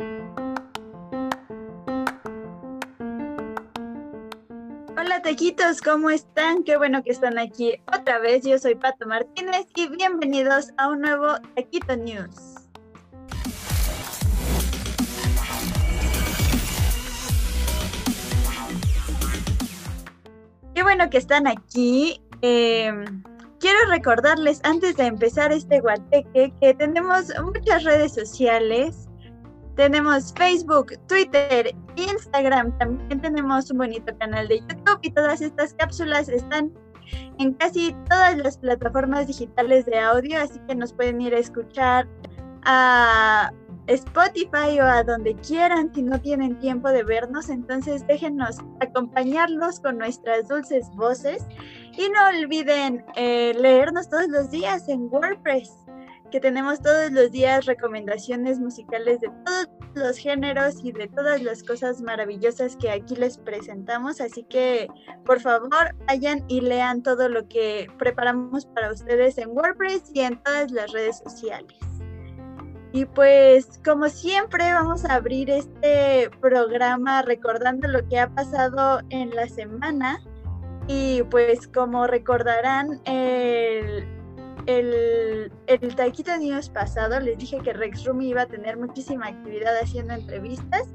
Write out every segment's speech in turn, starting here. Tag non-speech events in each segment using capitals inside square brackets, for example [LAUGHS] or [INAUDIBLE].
Hola taquitos, ¿cómo están? Qué bueno que están aquí otra vez. Yo soy Pato Martínez y bienvenidos a un nuevo Taquito News. Qué bueno que están aquí. Em, quiero recordarles antes de empezar este guateque que tenemos muchas redes sociales. Tenemos Facebook, Twitter, Instagram. También tenemos un bonito canal de YouTube y todas estas cápsulas están en casi todas las plataformas digitales de audio, así que nos pueden ir a escuchar a Spotify o a donde quieran si no tienen tiempo de vernos. Entonces déjenos acompañarlos con nuestras dulces voces y no olviden eh, leernos todos los días en WordPress, que tenemos todos los días recomendaciones musicales de todos los géneros y de todas las cosas maravillosas que aquí les presentamos. Así que por favor vayan y lean todo lo que preparamos para ustedes en WordPress y en todas las redes sociales. Y pues como siempre vamos a abrir este programa recordando lo que ha pasado en la semana. Y pues como recordarán, el, el, Taquito News pasado les dije que Rex Rumi iba a tener muchísima actividad haciendo entrevistas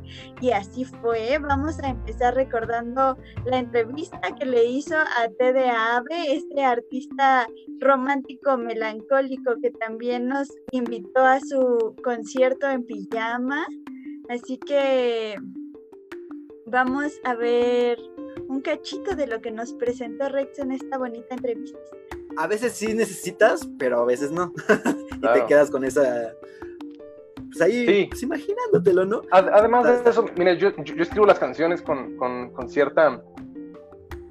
y así fue. Vamos a empezar recordando la entrevista que le hizo a Tede Ave, este artista romántico melancólico que también nos invitó a su concierto en pijama. Así que vamos a ver un cachito de lo que nos presentó Rex en esta bonita entrevista a veces sí necesitas, pero a veces no. [LAUGHS] y te quedas con esa. Pues ahí, pues imaginándotelo, ¿no? Además de eso, mire, yo, escribo las canciones con, cierta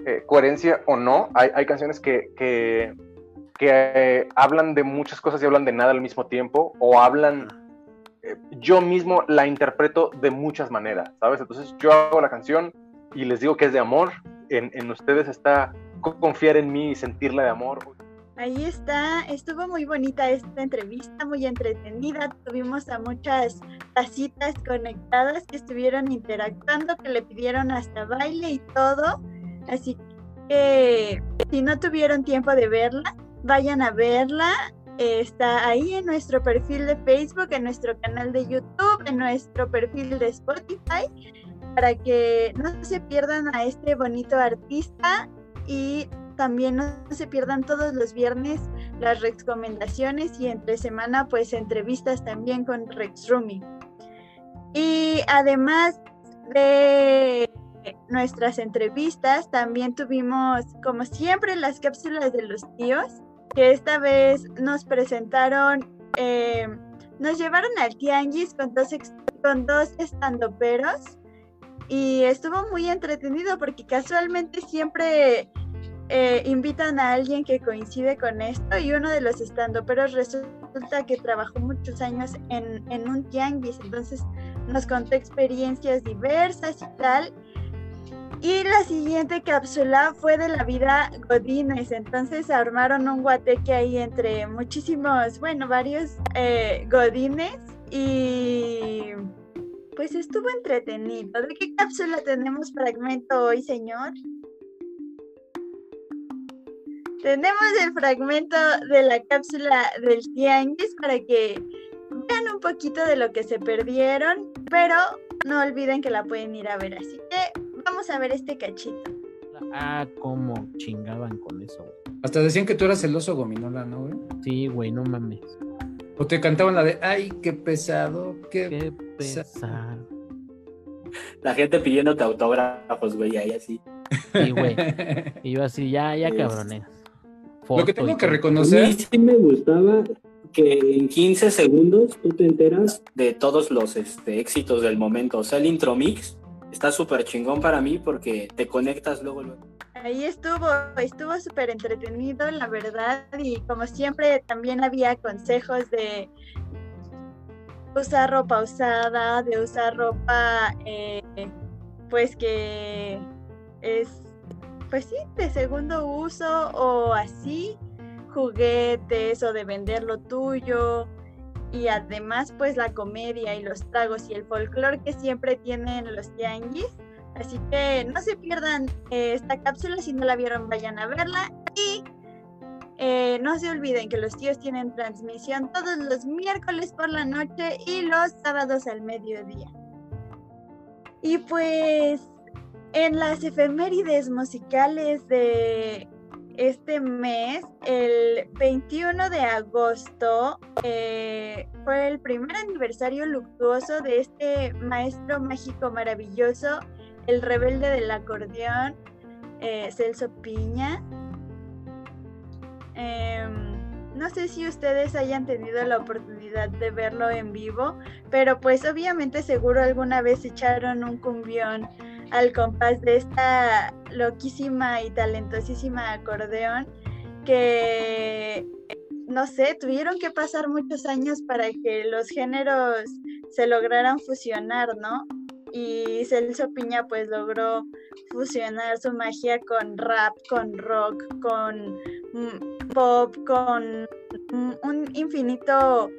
eh, coherencia o no. Hay, canciones que, que, eh, hablan de muchas cosas y hablan de nada al mismo tiempo, o hablan. Eh, yo mismo la interpreto de muchas maneras, ¿sabes? Entonces yo hago la canción y les digo que es de amor. En, en ustedes está confiar en mí y sentirla de amor. Ahí está, estuvo muy bonita esta entrevista, muy entretenida. Tuvimos a muchas tacitas conectadas que estuvieron interactuando, que le pidieron hasta baile y todo. Así que si no tuvieron tiempo de verla, vayan a verla. Está ahí en nuestro perfil de Facebook, en nuestro canal de YouTube, en nuestro perfil de Spotify, para que no se pierdan a este bonito artista y también no se pierdan todos los viernes las recomendaciones y entre semana pues entrevistas también con Rex Rumi. Y además de nuestras entrevistas, también tuvimos como siempre las cápsulas de los tíos, que esta vez nos presentaron, eh, nos llevaron al tianguis con dos, con dos estandoperos y estuvo muy entretenido porque casualmente siempre eh, invitan a alguien que coincide con esto y uno de los pero resulta que trabajó muchos años en, en un tianguis, entonces nos contó experiencias diversas y tal. Y la siguiente cápsula fue de la vida Godines, entonces armaron un guateque ahí entre muchísimos, bueno, varios eh, Godines y pues estuvo entretenido. ¿De qué cápsula tenemos fragmento hoy, señor? Tenemos el fragmento de la cápsula del tianguis para que vean un poquito de lo que se perdieron, pero no olviden que la pueden ir a ver. Así que vamos a ver este cachito. Ah, cómo chingaban con eso, Hasta decían que tú eras el oso gominola, ¿no, güey? Sí, güey, no mames. O te cantaban la de, ay, qué pesado, qué, pesado. La gente pidiéndote autógrafos, güey, ahí así. Sí, güey. [LAUGHS] Y yo así, ya, ya cabrones. Lo que tengo que reconocer. A mí sí me gustaba que en 15 segundos tú te enteras de todos los este, éxitos del momento. O sea, el intro mix está súper chingón para mí porque te conectas luego, luego. Ahí estuvo, estuvo súper entretenido, la verdad, y como siempre también había consejos de usar ropa usada, de usar ropa eh, pues que es pues sí, de segundo uso o así, juguetes o de vender lo tuyo. y además pues la comedia y los tragos y el folclore que siempre tienen los tianguis. Así que no se pierdan eh, esta cápsula, si no la vieron vayan a verla y eh, no se olviden que los tíos tienen transmisión todos los miércoles por la noche y los sábados al mediodía. Y pues en las efemérides musicales de este mes, el 21 de agosto, eh, fue el primer aniversario luctuoso de este maestro mágico maravilloso, el rebelde del acordeón, eh, Celso Piña. Em, no sé si ustedes hayan tenido la oportunidad de verlo en vivo, pero pues obviamente seguro alguna vez echaron un cumbión al compás de esta loquísima y talentosísima acordeón que, no sé, tuvieron que pasar muchos años para que los géneros se lograran fusionar, ¿no? Y Celso Piña pues logró fusionar su magia con rap, con rock, con mm, pop, con un infinito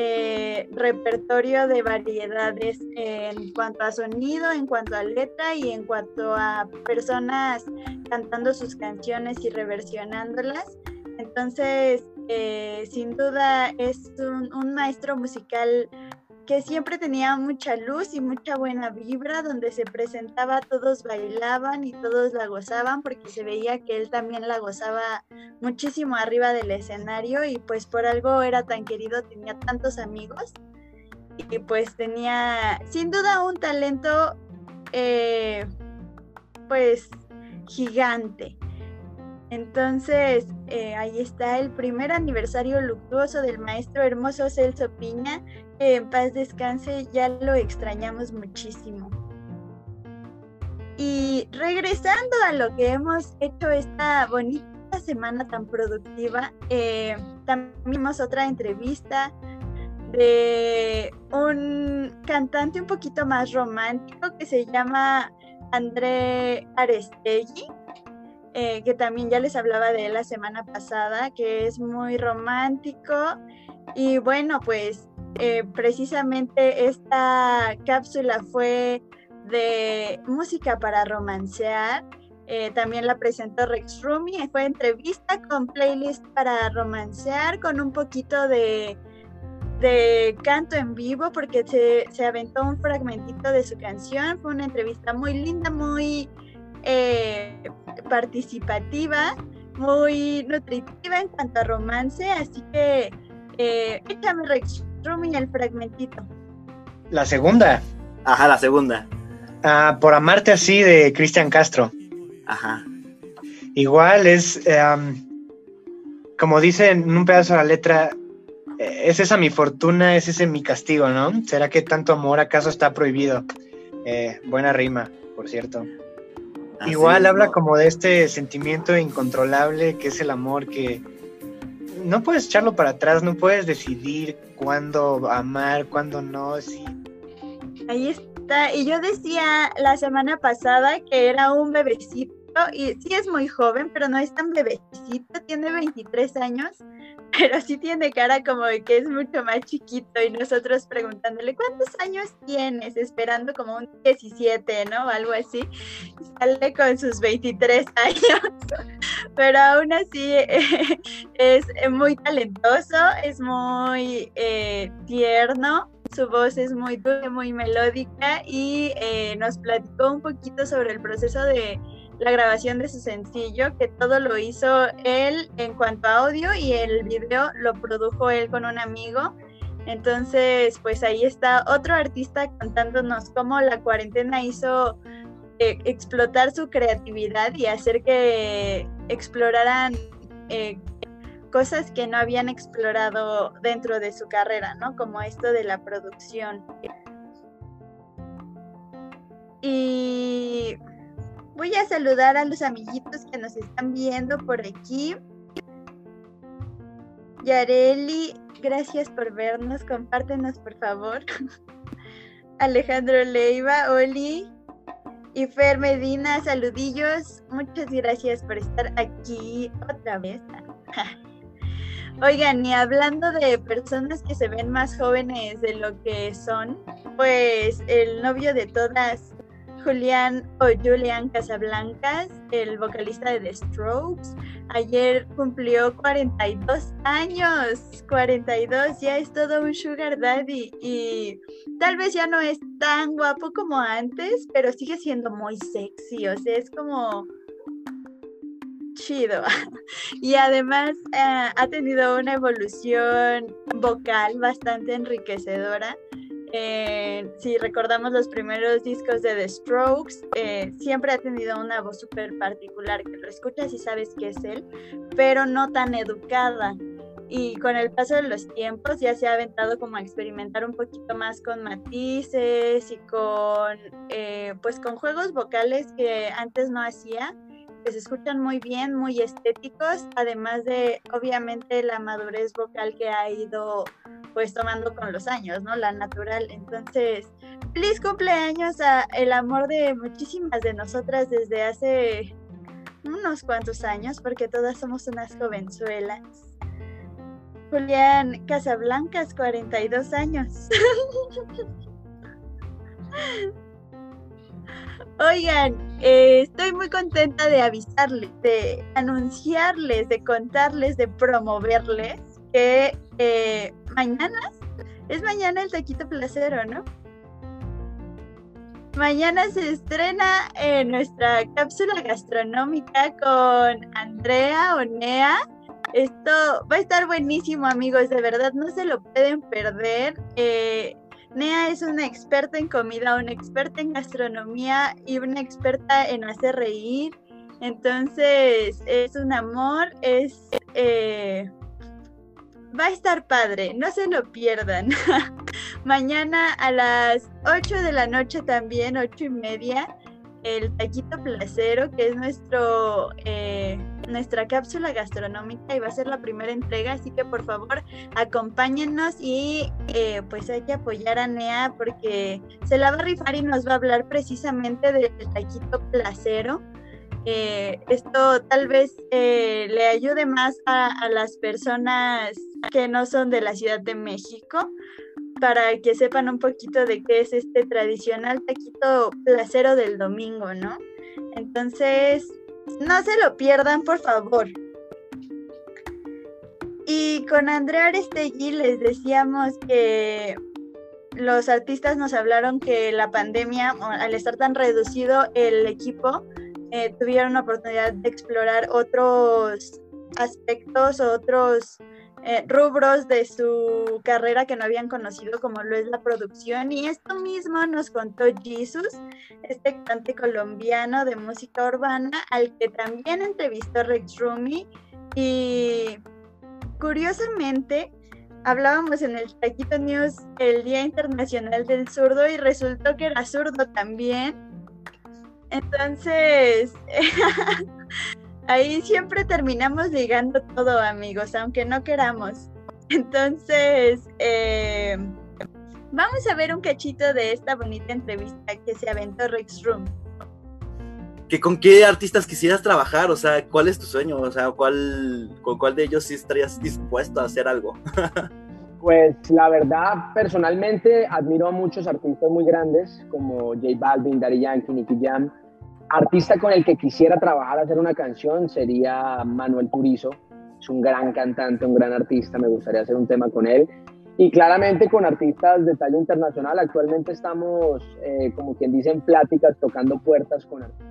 eh, repertorio de variedades en cuanto a sonido, en cuanto a letra y en cuanto a personas cantando sus canciones y reversionándolas. Entonces, eh, sin duda es un maestro musical que siempre tenía mucha luz y mucha buena vibra, donde se presentaba, todos bailaban y todos la gozaban, porque se veía que él también la gozaba muchísimo arriba del escenario y pues por algo era tan querido, tenía tantos amigos y pues tenía sin duda un talento eh, pues gigante. Entonces, eh, ahí está el primer aniversario luctuoso del maestro hermoso Celso Piña, en paz descanse, ya lo extrañamos muchísimo. Y regresando a lo que hemos hecho esta bonita semana tan productiva, eh, también vimos otra entrevista de un cantante un poquito más romántico que se llama André Arestegui, eh, que también ya les hablaba de él la semana pasada, que es muy romántico. Y bueno, pues eh, precisamente esta cápsula fue de música para romancear. Eh, también la presentó Rex Rumi. Fue entrevista con playlist para romancear, con un poquito de, de canto en vivo, porque se, se, aventó un fragmentito de su canción. Fue una entrevista muy linda, muy eh, participativa, muy nutritiva en cuanto a romance. Así que échame Rex Rumi, el fragmentito. La segunda. Ajá, la segunda. Ah, por amarte así de Cristian Castro. Ajá. Igual es, em, como dice en un pedazo de la letra, es esa mi fortuna, es ese mi castigo, ¿no? ¿Será que tanto amor acaso está prohibido? Eh, buena rima, por cierto. Igual habla como de este sentimiento incontrolable que es el amor que, no puedes echarlo para atrás, no puedes decidir cuándo amar, cuándo no. Sí. Ahí está. Y yo decía la semana pasada que era un bebecito, y sí es muy joven, pero no es tan bebecito, tiene 23 años, pero sí tiene cara como de que es mucho más chiquito y nosotros preguntándole cuántos años tienes, esperando como un 17, ¿no? Algo así. Sale con sus 23 [LAUGHS] años, pero aún así [LAUGHS] es muy talentoso, es muy eh, tierno. Su voz es muy dulce, muy melódica y eh, nos platicó un poquito sobre el proceso de la grabación de su sencillo, que todo lo hizo él en cuanto a audio y el video lo produjo él con un amigo. Entonces, pues ahí está otro artista contándonos cómo la cuarentena hizo eh, explotar su creatividad y hacer que exploraran eh, cosas que no habían explorado dentro de su carrera, ¿no? Como esto de la producción. Y Voy a saludar a los amiguitos que nos están viendo por aquí. Yareli, gracias por vernos. Compártenos, por favor. [LAUGHS] Alejandro Leiva, Oli y Fer Medina, saludillos. Muchas gracias por estar aquí otra vez. [LAUGHS] Oigan, y hablando de personas que se ven más jóvenes de lo que son, pues el novio de todas, Julián o Julian Casablancas, el vocalista de The Strokes, ayer cumplió 42 años, 42, ya es todo un sugar daddy y tal vez ya no es tan guapo como antes, pero sigue siendo muy sexy, o sea, es como chido. [LAUGHS] y además eh, ha tenido una evolución vocal bastante enriquecedora. Eh, si recordamos los primeros discos de The Strokes, eh, siempre ha tenido una voz súper particular, que lo escuchas y sabes que es él, pero no tan educada. Y con el paso de los tiempos ya se ha aventado como a experimentar un poquito más con matices y con, pues con juegos vocales que antes no hacía se escuchan muy bien, muy estéticos, además de obviamente la madurez vocal que ha ido pues tomando con los años, ¿no? La natural. Entonces, feliz cumpleaños a el amor de muchísimas de nosotras desde hace unos cuantos años, porque todas somos unas jovenzuelas. Julián Casablancas, 42 años. [LAUGHS] Oigan, eh, estoy muy contenta de avisarles, de anunciarles, de contarles, de promoverles que eh, mañana, es mañana el taquito placero, ¿no? Mañana se estrena en nuestra cápsula gastronómica con Andrea Onea. Esto va a estar buenísimo, amigos, de verdad, no se lo pueden perder. Eh, Nea es una experta en comida, una experta en gastronomía y una experta en hacer reír. Entonces, es un amor, es... Eh, va a estar padre, no se lo pierdan. [LAUGHS] Mañana a las 8 de la noche también, 8 y media, el taquito placero, que es nuestro eh, nuestra cápsula gastronómica y va a ser la primera entrega, así que por favor acompáñennos y eh, pues hay que apoyar a Nea porque se la va a rifar y nos va a hablar precisamente del taquito placero. Eh, esto tal vez le ayude más a las personas que no son de la Ciudad de México, para que sepan un poquito de qué es este tradicional taquito placero del domingo, ¿no? Entonces, no se lo pierdan, por favor. Y con Andrea Arestegui les decíamos que los artistas nos hablaron que la pandemia, al estar tan reducido el equipo, eh, tuvieron la oportunidad de explorar otros aspectos, otros eh, rubros de su carrera que no habían conocido, como lo es la producción. Y esto mismo nos contó Jesus, este cantante colombiano de música urbana, al que también entrevistó Rex Rumi. Y curiosamente, hablábamos en el Taquito News el Día Internacional del Zurdo y resultó que era zurdo también. Entonces, [LAUGHS] ahí siempre terminamos ligando todo, amigos, aunque no queramos. [LAUGHS] Entonces, eh, vamos a ver un cachito de esta bonita entrevista que se aventó Rex Room. ¿Que ¿Con qué artistas quisieras trabajar? O sea, ¿cuál es tu sueño? O sea, ¿cuál, ¿con cuál de ellos sí estarías dispuesto a hacer algo? [LAUGHS] pues la verdad, personalmente admiro a muchos artistas muy grandes como J Balvin, Daddy Yankee, Nicky Jam Artista con el que quisiera trabajar, hacer una canción, sería Manuel Turizo. Es un gran cantante, un gran artista, me gustaría hacer un tema con él. Y claramente con artistas de talla internacional, actualmente estamos, eh, como quien dice, en pláticas, tocando puertas con artistas.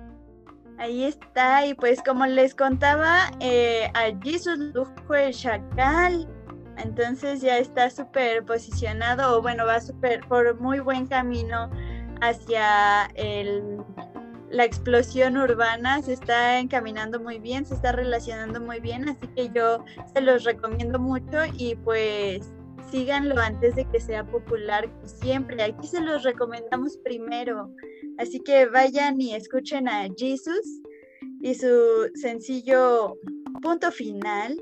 Ahí está, y pues como les contaba, eh, allí su lujo el Chacal, entonces ya está súper posicionado, o bueno, va súper por muy buen camino hacia el la explosión urbana se está encaminando muy bien, se está relacionando muy bien, así que yo se los recomiendo mucho y pues síganlo antes de que sea popular siempre. Aquí se los recomendamos primero. Así que vayan y escuchen a Jesus y su sencillo punto final.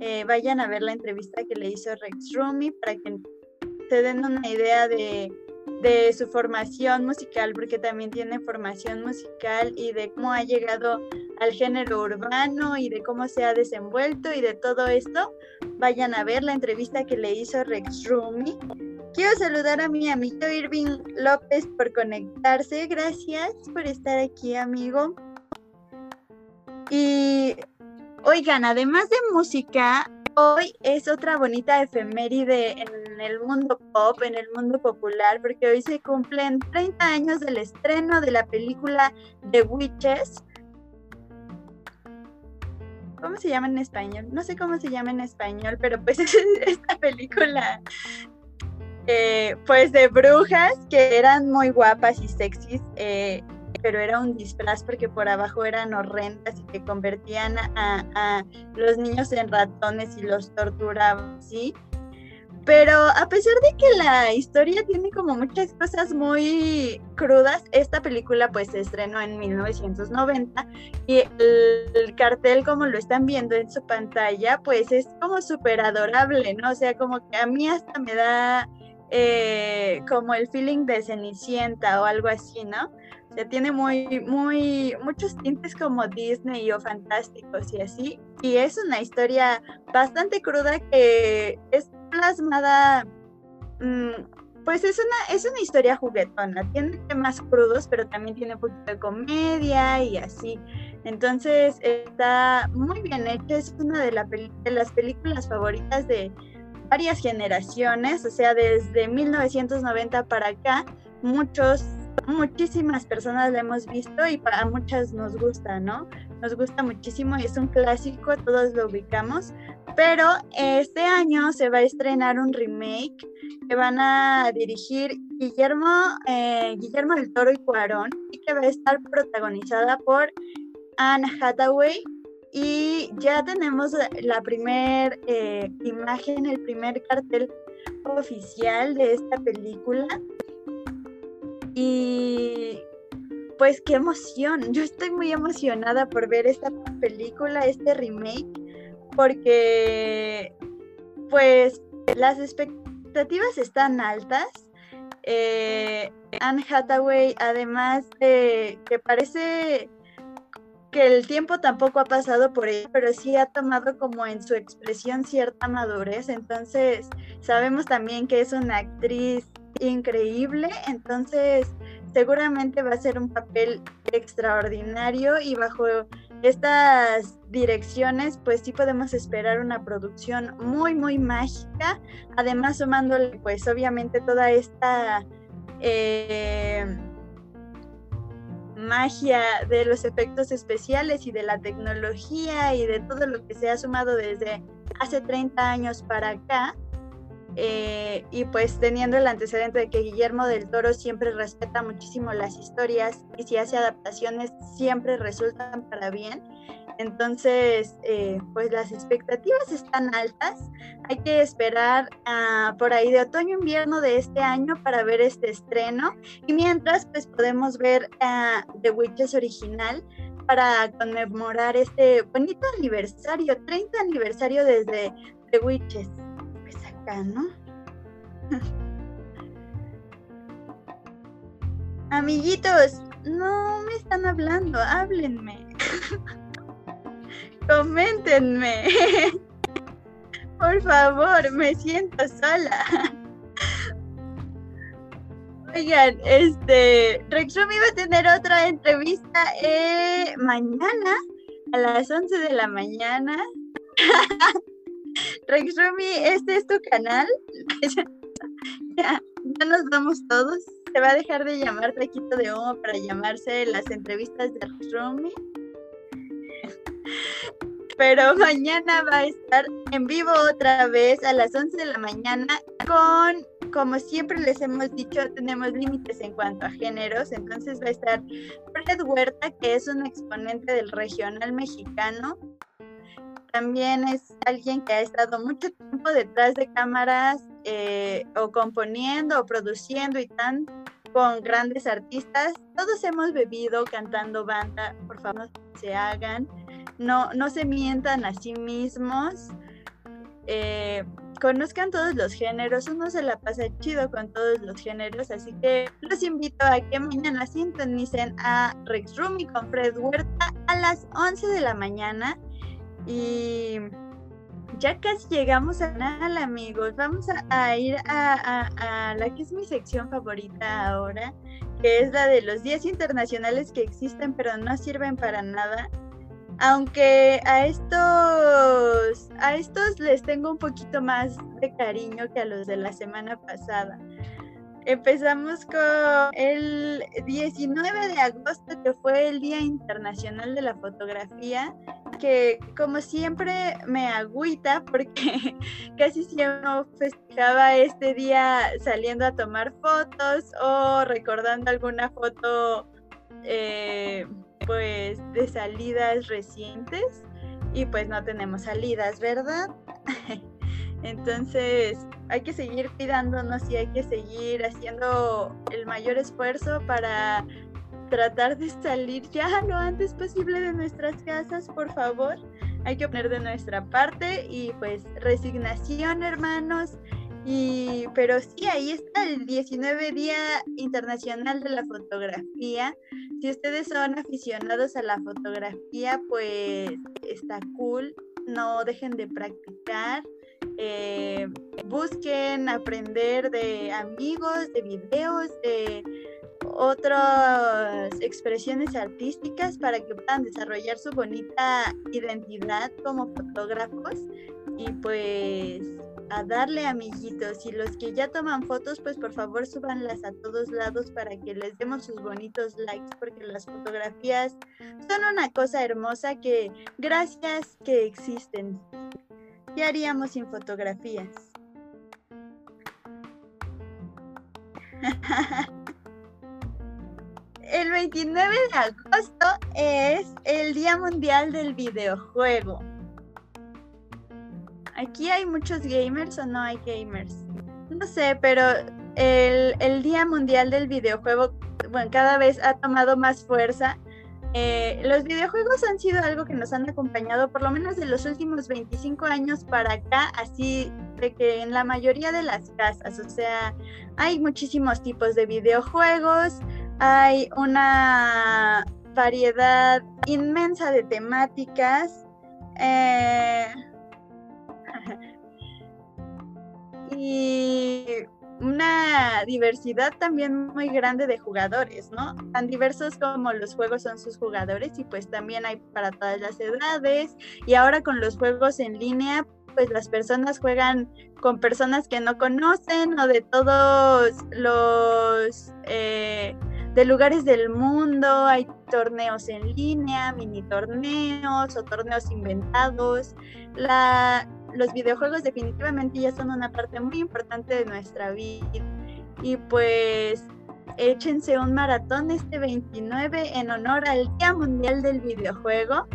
Eh, vayan a ver la entrevista que le hizo Rex Rumi para que se den una idea de de su formación musical, porque también tiene formación musical y de cómo ha llegado al género urbano y de cómo se ha desenvuelto y de todo esto, vayan a ver la entrevista que le hizo Rex Rumi. Quiero saludar a mi amigo Irving López por conectarse. Gracias por estar aquí, amigo. Y oigan, además de música, hoy es otra bonita efeméride en el mundo pop, en el mundo popular, porque hoy se cumplen 30 años del estreno de la película The Witches. ¿Cómo se llama en español? No sé cómo se llama en español, pero pues [LAUGHS] es esta película eh, pues de brujas que eran muy guapas y sexys. Eh, pero era un disfraz porque por abajo eran horrendas y que convertían a, los niños en ratones y los torturaban, ¿sí? Pero a pesar de que la historia tiene como muchas cosas muy crudas, esta película pues se estrenó en 1990 y el, cartel como lo están viendo en su pantalla pues es como súper adorable, ¿no? O sea, como que a mí hasta me da eh, como el feeling de Cenicienta o algo así, ¿no? tiene muy, muy, muchos tintes como Disney o fantásticos y así. Y es una historia bastante cruda que es plasmada, mm, pues es una, es una historia juguetona. Tiene temas crudos, pero también tiene un poquito de comedia y así. Entonces está muy bien hecha. Es una de, de las películas favoritas de varias generaciones, o sea, desde 1990 para acá, muchos muchísimas personas la hemos visto y para muchas nos gusta, ¿no? Nos gusta muchísimo es un clásico, todos lo ubicamos, pero este año se va a estrenar un remake que van a dirigir Guillermo, eh, Guillermo del Toro y Cuarón y que va a estar protagonizada por Anne Hathaway. Y ya tenemos la primera eh, imagen, el primer cartel oficial de esta película. Y pues qué emoción. Yo estoy muy emocionada por ver esta película, este remake, porque pues las expectativas están altas. Eh, Anne Hathaway, además de que parece que el tiempo tampoco ha pasado por ella, pero sí ha tomado como en su expresión cierta madurez. Entonces, sabemos también que es una actriz increíble, entonces seguramente va a ser un papel extraordinario y bajo estas direcciones pues sí podemos esperar una producción muy muy mágica, además sumándole pues obviamente toda esta eh, magia de los efectos especiales y de la tecnología y de todo lo que se ha sumado desde hace 30 años para acá, eh, y pues teniendo el antecedente de que Guillermo del Toro siempre respeta muchísimo las historias y si hace adaptaciones siempre resultan para bien. Entonces, eh, pues las expectativas están altas. Hay que esperar por ahí de otoño-invierno de este año para ver este estreno. Y mientras, pues podemos ver uh, The Witches original para conmemorar este bonito aniversario, 30 aniversario desde The Witches. ¿No? [LAUGHS] Amiguitos, no me están hablando, háblenme. [LAUGHS] Coméntenme. [LAUGHS] Por favor, me siento sola. Oigan, este, Rexumi va a tener otra entrevista eh, mañana a las 11 de la mañana. Rexrumi, este es tu canal. [LAUGHS] ya, nos vamos todos. Se va a dejar de llamar Taquito de Humo para llamarse las entrevistas de Rexrumi. [LAUGHS] Pero mañana va a estar en vivo otra vez a las 11 de la mañana con, como siempre les hemos dicho, tenemos límites en cuanto a géneros. Entonces va a estar Fred Huerta, que es un exponente del regional mexicano también es alguien que ha estado mucho tiempo detrás de cámaras eh, o componiendo o produciendo y tan con grandes artistas. Todos hemos bebido cantando banda, por favor, no se hagan, no, no se mientan a sí mismos. Eh, conozcan todos los géneros, uno se la pasa chido con todos los géneros, así que los invito a que mañana sintonicen a Rex Rumi con Fred Huerta a las 11 de la mañana y ya casi llegamos a nada, amigos. Vamos a, ir a, la que es mi sección favorita ahora, que es la de los días internacionales que existen pero no sirven para nada. Aunque a estos, a estos les tengo un poquito más de cariño que a los de la semana pasada. Empezamos con el 19 de agosto, que fue el Día Internacional de la Fotografía, que como siempre me agüita porque [LAUGHS] casi siempre festejaba este día saliendo a tomar fotos o recordando alguna foto eh, pues de salidas recientes y pues no tenemos salidas, ¿verdad? [LAUGHS] Entonces hay que seguir cuidándonos y hay que seguir haciendo el mayor esfuerzo para tratar de salir ya lo antes posible de nuestras casas, por favor. Hay que poner de nuestra parte y pues resignación, hermanos. Y, pero sí, ahí está el 19 Día Internacional de la Fotografía. Si ustedes son aficionados a la fotografía, pues está cool. No dejen de practicar eh, busquen aprender de amigos, de videos, de otras expresiones artísticas para que puedan desarrollar su bonita identidad como fotógrafos y pues a darle amiguitos y los que ya toman fotos pues por favor súbanlas a todos lados para que les demos sus bonitos likes porque las fotografías son una cosa hermosa que gracias que existen ¿Qué haríamos sin fotografías? [LAUGHS] el 29 de agosto es el Día Mundial del Videojuego. ¿Aquí hay muchos gamers o no hay gamers? No sé, pero el, el Día Mundial del Videojuego, bueno, cada vez ha tomado más fuerza eh, los videojuegos han sido algo que nos han acompañado por lo menos de los últimos 25 años para acá, así de que en la mayoría de las casas, o sea, hay muchísimos tipos de videojuegos, hay una variedad inmensa de temáticas. Eh, [LAUGHS] y una diversidad también muy grande de jugadores, ¿no? Tan diversos como los juegos son sus jugadores y pues también hay para todas las edades y ahora con los juegos en línea pues las personas juegan con personas que no conocen o de todos los eh, de lugares del mundo, hay torneos en línea, mini torneos o torneos inventados. La, los videojuegos definitivamente ya son una parte muy importante de nuestra vida. Y pues échense un maratón este 29 en honor al Día Mundial del Videojuego.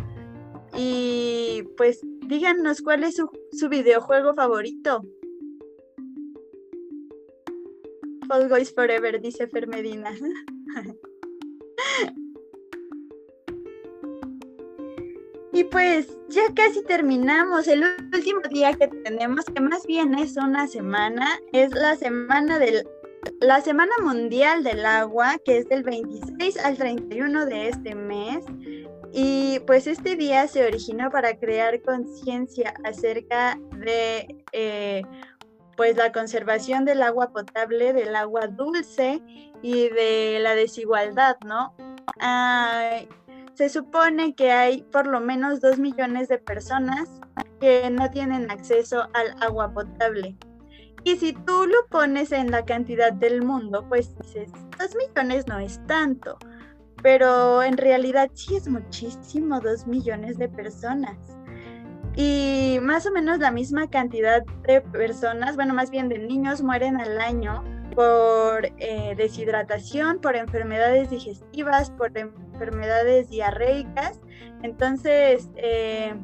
Y pues díganos cuál es su, su videojuego favorito. Fall Guys Forever, dice Fermedina. Y pues ya casi terminamos. El último día que tenemos, que más bien es una semana, es la semana del la Semana Mundial del Agua, que es del 26 al 31 de este mes. Y pues este día se originó para crear conciencia acerca de eh, pues la conservación del agua potable, del agua dulce y de la desigualdad, ¿no? se supone que hay por lo menos dos millones de personas que no tienen acceso al agua potable. Y si tú lo pones en la cantidad del mundo, pues dices, dos millones no es tanto, pero en realidad sí es muchísimo, dos millones de personas. Y más o menos la misma cantidad de personas, bueno, más bien de niños mueren al año por eh, deshidratación, por enfermedades digestivas, por enfermedades diarreicas. Entonces, eh,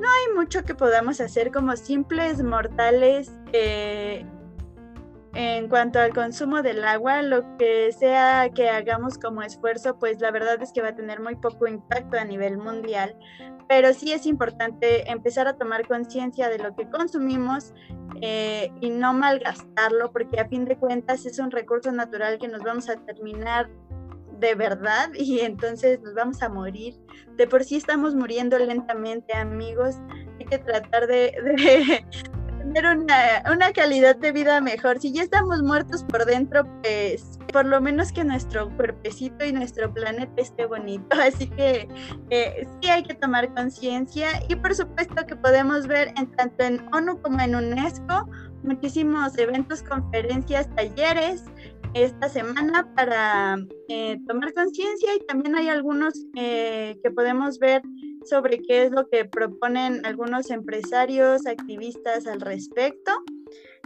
no hay mucho que podamos hacer como simples mortales eh, en cuanto al consumo del agua, lo que sea que hagamos como esfuerzo, pues la verdad es que va a tener muy poco impacto a nivel mundial, pero sí es importante empezar a tomar conciencia de lo que consumimos eh, y no malgastarlo, porque a fin de cuentas es un recurso natural que nos vamos a terminar de verdad [LAUGHS] y entonces nos vamos a morir. De por sí estamos muriendo lentamente, amigos. Hay que tratar de, [LAUGHS] tener una, una, calidad de vida mejor. Si ya estamos muertos por dentro, pues por lo menos que nuestro cuerpecito y nuestro planeta esté bonito. [LAUGHS] Así que eh, sí hay que tomar conciencia y por supuesto que podemos ver en tanto en ONU como en UNESCO muchísimos eventos, conferencias, talleres esta semana para eh, tomar conciencia y también hay algunos eh, que podemos ver sobre qué es lo que proponen algunos empresarios, activistas al respecto.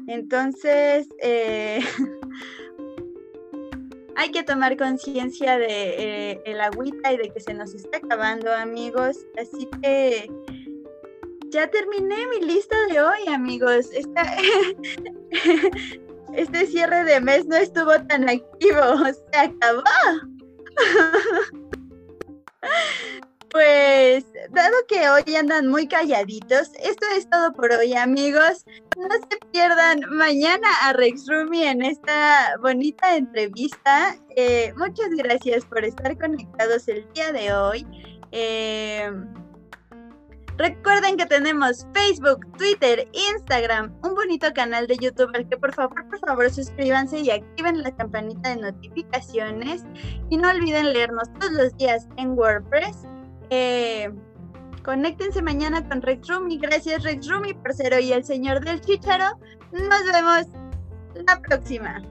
Entonces, eh, [LAUGHS] hay que tomar conciencia de el agüita y de que se nos está acabando, amigos. Así que ya terminé mi lista de hoy, amigos. [LAUGHS] este cierre de mes no estuvo tan activo. [LAUGHS] Se acabó. Pues, dado que hoy andan muy calladitos, esto es todo por hoy, amigos. No se pierdan mañana a Rex Rumi en esta bonita entrevista. Eh, muchas gracias por estar conectados el día de hoy. Eh, Recuerden que tenemos Facebook, Twitter, Instagram, un bonito canal de YouTube al que por favor, por favor suscríbanse y activen la campanita de notificaciones. Y no olviden leernos todos los días en WordPress. Eh, conéctense mañana con Rex Rumi. Gracias Rex Rumi por ser hoy el señor del chicharo. Nos vemos la próxima.